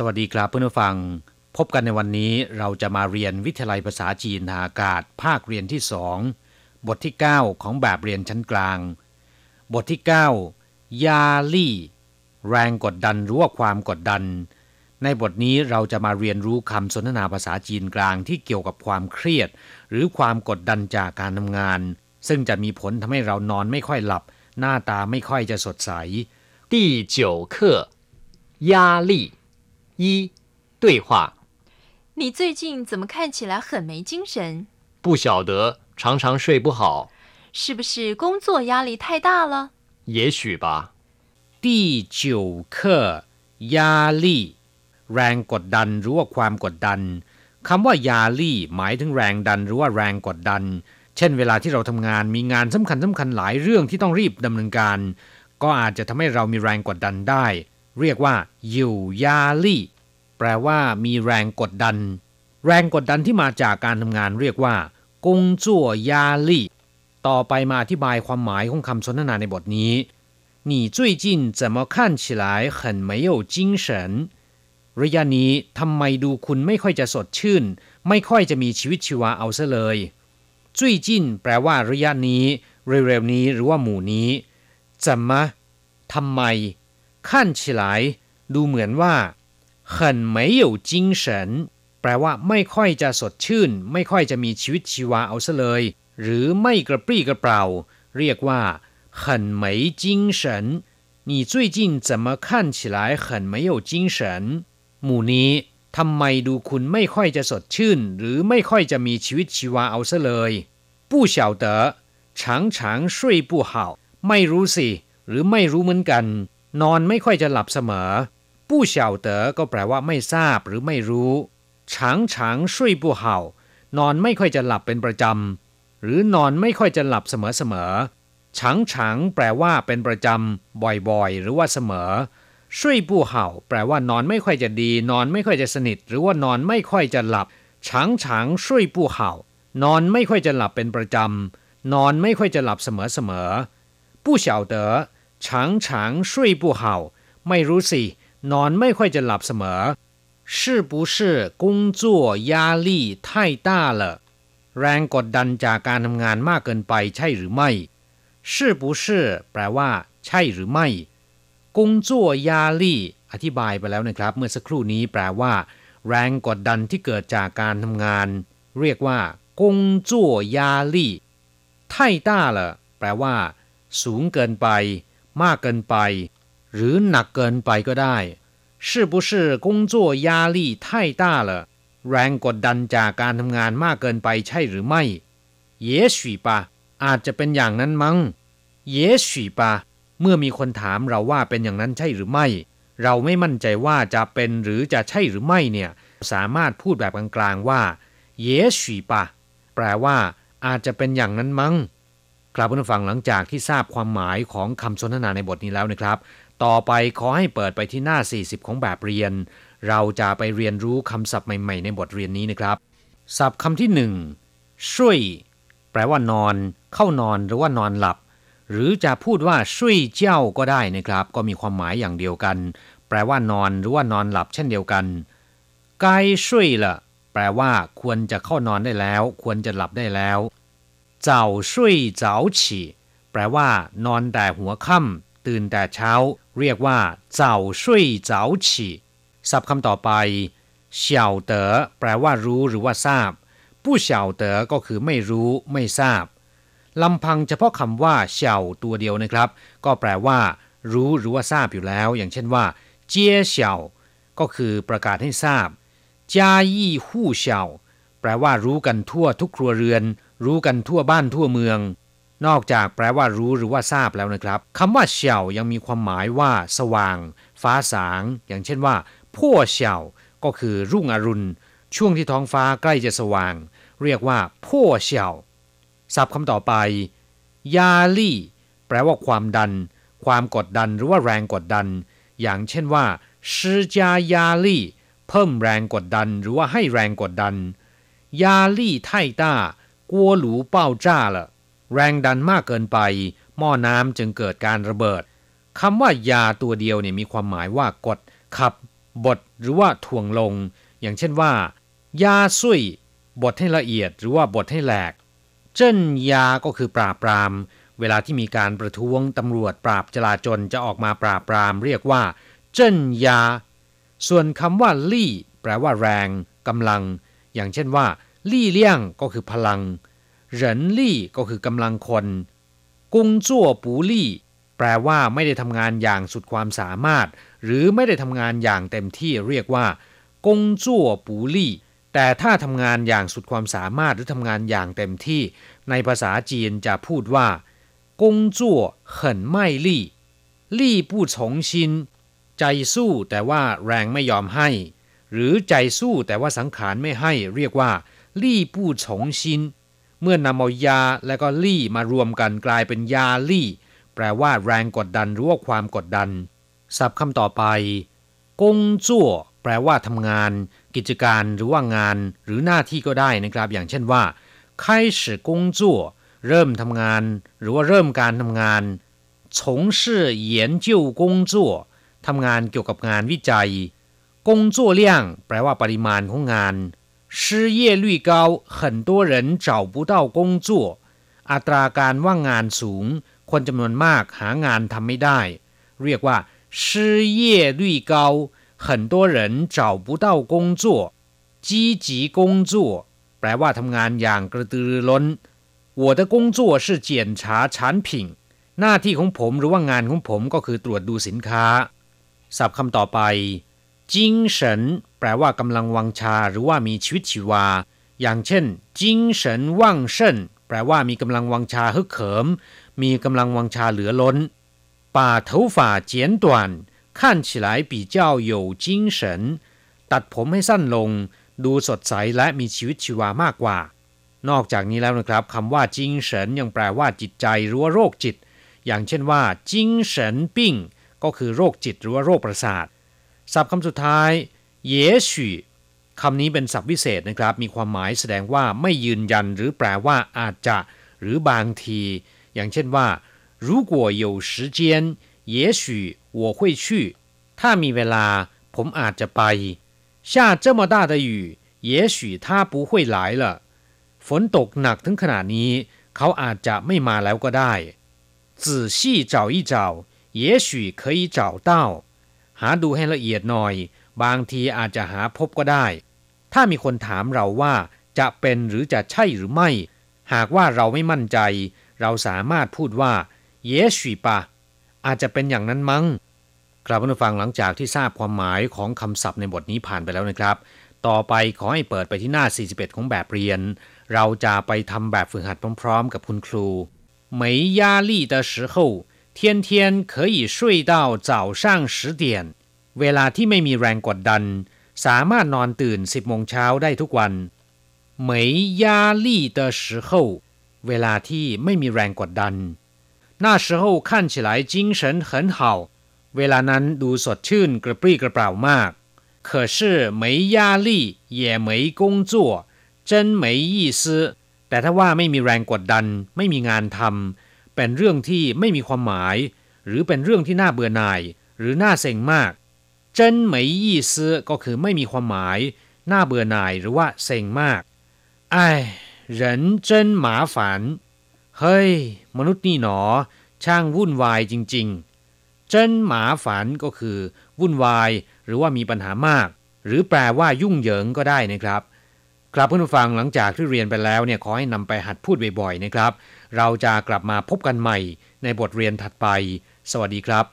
สวัสดีครับเพื่อนผู้ฟัง พบกันในวันนี้เราจะมาเรียนวิทยาลัยภาษาจีนทางอากาศ ภาคเรียนที่สองบทที่ 9 ของแบบเรียนชั้นกลาง บทที่ 9 ยาลี่ แรงกดดันหรือว่าความกดดัน ในบทนี้เราจะมาเรียนรู้คำสนทนาภาษาจีนกลางที่เกี่ยวกับความเครียด หรือความกดดันจากการทำงาน ซึ่งจะมีผลทำให้เรานอนไม่ค่อยหลับ หน้าตาไม่ค่อยจะสดใส 第九课压力 一对话你最近怎么看起来很没精神？不晓得常常睡不好是不是工作压力太大了？也许吧第九课ยาลี่แรงกดดันหรือว่าความกดดันคำว่ายาลี่หมายถึงแรงดันหรือว่าแรงกดดัน เช่น เวลาที่เราทำงานมีงานสำคัญสำคัญหลายเรื่องที่ต้องรีบดำเนินการ ก็อาจจะทำให้เรามีแรงกดดันได้ เรียกว่าอยู่ยาลี่ แปลว่ามีแรงกดดัน แรงกดดันที่มาจากการทำงานเรียกว่ากงจั่วยาลี่ต่อไปมาอธิบายความหมายของคำสนทนาในบทนี้你最近怎么看起来很没有精神ระยะนี้ทำไมดูคุณไม่ค่อยจะสดชื่น ไม่ค่อยจะมีชีวิตชีวาเอาซะเลยจุยจินแปลว่าระยะนี้ เร็วๆนี้หรือว่าหมู่นี้怎么ทำไมขั้น起来ดูเหมือนว่า 很没有精神แปลว่าไม่ค่อยจะสดชื่น ไม่ค่อยจะมีชีวิตชีวาเอาซะเลย หรือไม่กระปรี้กระเปร่า เรียกว่า很没精神你最近怎么看起来很没有精神หมู่นี้ทำไมดูคุณไม่ค่อยจะสดชื่น หรือไม่ค่อยจะมีชีวิตชีวาเอาซะเลย不晓得常常睡不好ไม่รู้สิ หรือไม่รู้เหมือนกัน นอนไม่ค่อยจะหลับเสมอ ผู้เฉก็แปลว่าไม่ทราบหรือไม่รู้ฉางฉางช่วยผู้เห่านอนไม่ค่อยจะหลับเป็นประจำ หรือนอนไม่ค่อยจะหลับเสมอเสมอฉางฉางแปลว่าเป็นประจำ บ่อยๆ หรือว่าเสมอช่วยผู้เห่า แปลว่านอนไม่ค่อยจะดี นอนไม่ค่อยจะสนิท หรือว่านอนไม่ค่อยจะหลับฉางฉางช่วยผู้เห่า นอนไม่ค่อยจะหลับเป็นประจำ นอนไม่ค่อยจะหลับเสมอๆผู้เฉาเต๋อฉางฉางช่วยผู้เห่า ไม่รู้สิ นอนไม่ค่อยจะหลับเสมอ是不是工作压力太大了แรงกดดันจากการทำงานมากเกินไปใช่หรือไม่是不是แปลว่า ใช่หรือไม่กงจั่วยาลี่อธิบายไปแล้วนะครับ เมื่อสักครู่นี้แปลว่า แรงกดดันที่เกิดจากการทำงาน เรียกว่ากงจั่วยาลี่ไท่ต้าละแปลว่า สูงเกินไป มากเกินไป หรือหนักเกินไปก็ได้是不是工作压力太大了แรงกดดันจากการทำงานมากเกินไปใช่หรือไม่也许吧อาจจะเป็นอย่างนั้นมั้ง也许吧เมื่อมีคนถามเราว่าเป็นอย่างนั้นใช่หรือไม่ เราไม่มั่นใจว่าจะเป็นหรือจะใช่หรือไม่เนี่ย สามารถพูดแบบกลางๆว่าเยฉีปะแปลว่า อาจจะเป็นอย่างนั้นมั้งครับผู้ฟังหลังจากที่ทราบความหมายของคำสนทนาในบทนี้แล้วนะครับ ต่อไปขอให้เปิดไปที่หน้า 40 ของแบบเรียน เราจะไปเรียนรู้คำศัพท์ใหม่ ๆ ในบทเรียนนี้นะครับ ศัพท์คำที่หนึ่งช่วย แปลว่านอน เข้านอนหรือว่านอนหลับ หรือจะพูดว่าช่วยเจ้าก็ได้นะครับ ก็มีความหมายอย่างเดียวกัน แปลว่านอนหรือว่านอนหลับเช่นเดียวกันไกช่วยละแปลว่า ควรจะเข้านอนได้แล้ว ควรจะหลับได้แล้วเจ้าช่วยเจ้าฉี่แปลว่า นอนแต่หัวค่ำ ตื่นแต่เช้า เรียกว่าเจ้าช่วยเจ้าฉี่ศัพท์คำต่อไปเฉาเต๋อแปลว่ารู้หรือว่าทราบ ผู้เฉาเต๋อก็คือไม่รู้ไม่ทราบลำพังเฉพาะคำว่าเฉาตัวเดียวนะครับ ก็แปลว่า รู้หรือว่าทราบอยู่แล้ว อย่างเช่นว่า เจียเฉาก็คือประกาศให้ทราบจายี่หู้เฉาแปลว่ารู้กันทั่วทุกครัวเรือน รู้กันทั่วบ้านทั่วเมือง นอกจากแปลว่ารู้หรือว่าทราบแล้วนะครับคำว่าเฉายังมีความหมายว่า สว่าง ฟ้าสาง อย่างเช่นว่าพั่วเฉาก็คือรุ่งอรุณ ช่วงที่ท้องฟ้าใกล้จะสว่าง เรียกว่าพั่วเฉาศัพท์คำต่อไป ยาลี่ แปลว่าความดัน ความกดดันหรือว่าแรงกดดัน อย่างเช่นว่าชิจายาลี่เพิ่มแรงกดดันหรือว่าให้แรงกดดัน ยาลี่ไทต้ากัวหลูเป้าจ้าละ แรงดันมากเกินไป หม้อน้ำจึงเกิดการระเบิดคำว่ายาตัวเดียวเนี่ยมีความหมายว่ากด ขับบทหรือว่าถ่วงลง อย่างเช่นว่า ยาซุยบทให้ละเอียดหรือว่าบทให้แหลก เจิ้นยาก็คือปราบปราม เวลาที่มีการประท้วงตำรวจปราบจลาจลจะออกมาปราบปราม เรียกว่า เจิ้นยา ส่วนคำว่าลี่ แปลว่าแรงกำลัง อย่างเช่นว่า ลี่เลี่ยงก็คือพลัง เหรินลี่ก็คือกำลังคน กุงจั่วปูลี่ แปลว่าไม่ได้ทำงานอย่างสุดความสามารถ หรือไม่ได้ทำงานอย่างเต็มที่เรียกว่า กุงจั่วปูลี่ แต่ถ้าทำงานอย่างสุดความสามารถหรือทำงานอย่างเต็มที่ ในภาษาจีนจะพูดว่า กุงจั่วเหินไม่ลี่ลี่ผู้ชงชิน ใจสู้แต่ว่าแรงไม่ยอมให้ หรือใจสู้แต่ว่าสังขารไม่ให้ เรียกว่าลี่ผู้ชงชิน เมื่อนำเอายาและก็ลี่มารวมกันกลายเป็นยาลี่ แปลว่าแรงกดดันหรือว่าความกดดัน ศัพท์คำต่อไปกงจั่วแปลว่าทำงาน กิจการหรือว่างาน หรือหน้าที่ก็ได้นะครับ อย่างเช่นว่า开始工作เริ่มทำงาน หรือว่าเริ่มการทำงาน从事研究工作ทำงานเกี่ยวกับงานวิจัย工作量แปลว่าปริมาณของงาน 失业率高很多人找不到工作อัตราการว่างงานสูง คนจำนวนมากหางานทำไม่ได้ เรียกว่า失业率高很多人找不到工作积极工作แปลว่าทำงานอย่างกระตือรือร้น我的工作是检查产品หน้าที่ของผมหรือว่างานของผมก็คือตรวจดูสินค้า ศัพท์คำต่อไปจิงเฉิน แปลว่ากำลังวังชาหรือว่ามีชีวิตชีวา อย่างเช่น จิงเฉินว่างเฉินแปลว่ามีกำลังวังชาฮึกเขิม มีกำลังวังชาเหลือล้นป่าเถ่าเจียนต่วนขั้นฉลายนตัดผมให้สั้นลง ดูสดใสและมีชีวิตชีวามากกว่า นอกจากนี้แล้วนะครับคำว่าจิงเฉินยังแปลว่าจิตใจหรือว่าโรคจิต อย่างเช่นว่าจิงเฉินปิ้งก็คือโรคจิตหรือว่าโรคประสาทศัพท์คำสุดท้าย เย许คำนี้เป็นศัพท์วิเศษนะครับ มีความหมายแสดงว่าไม่ยืนยันหรือแปลว่าอาจจะ หรือบางที อย่างเช่นว่า如果有时间也许我会去ถ้ามีเวลา ผมอาจจะไป下这么大的雨也许他不会来了ฝนตกหนักถึงขนาดนี้ เขาอาจจะไม่มาแล้วก็ได้仔细找一找也许可以找到หาดูให้ละเอียดหน่อย บางทีอาจจะหาพบก็ได้ ถ้ามีคนถามเราว่า จะเป็นหรือจะใช่หรือไม่ หากว่าเราไม่มั่นใจ เราสามารถพูดว่าเย许ปะอาจจะเป็นอย่างนั้นมั้งกลับมาฟังหลังจากที่ทราบความหมายของคำศัพท์ในบทนี้ผ่านไปแล้วนะครับ ต่อไปขอให้เปิดไปที่หน้า 41 ของแบบเรียน เราจะไปทำแบบฝึกหัดพร้อมๆ กับคุณครู没压力的时候天天可以睡到早上十点 เวลาที่ไม่มีแรงกดดัน สามารถนอนตื่น 10โมงเช้าได้ทุกวัน没压力的时候เวลาที่ไม่มีแรงกดดัน那时候看起来精神很好เวลานั้นดูสดชื่นกระปรี้กระเปร่ามาก可是没压力也没工作真没意思แต่ถ้าว่าไม่มีแรงกดดัน ไม่มีงานทำเป็นเรื่องที่ไม่มีความหมาย หรือเป็นเรื่องที่น่าเบื่อหน่าย หรือน่าเซ็งมาก 真没意思ก็คือไม่มีความหมาย น่าเบื่อหน่ายหรือว่าเซ็งมากไอ้人真麻烦เฮ้ย มนุษย์นี่หนอ ช่างวุ่นวายจริงๆเจิ้นหมาฝันก็คือ วุ่นวาย หรือว่ามีปัญหามาก หรือแปลว่ายุ่งเหยิงก็ได้นะครับครับเพื่อนผู้ฟังหลังจากที่เรียนไปแล้วเนี่ยขอให้นำไปหัดพูดบ่อยๆนะครับ เราจะกลับมาพบกันใหม่ในบทเรียนถัดไป สวัสดีครับ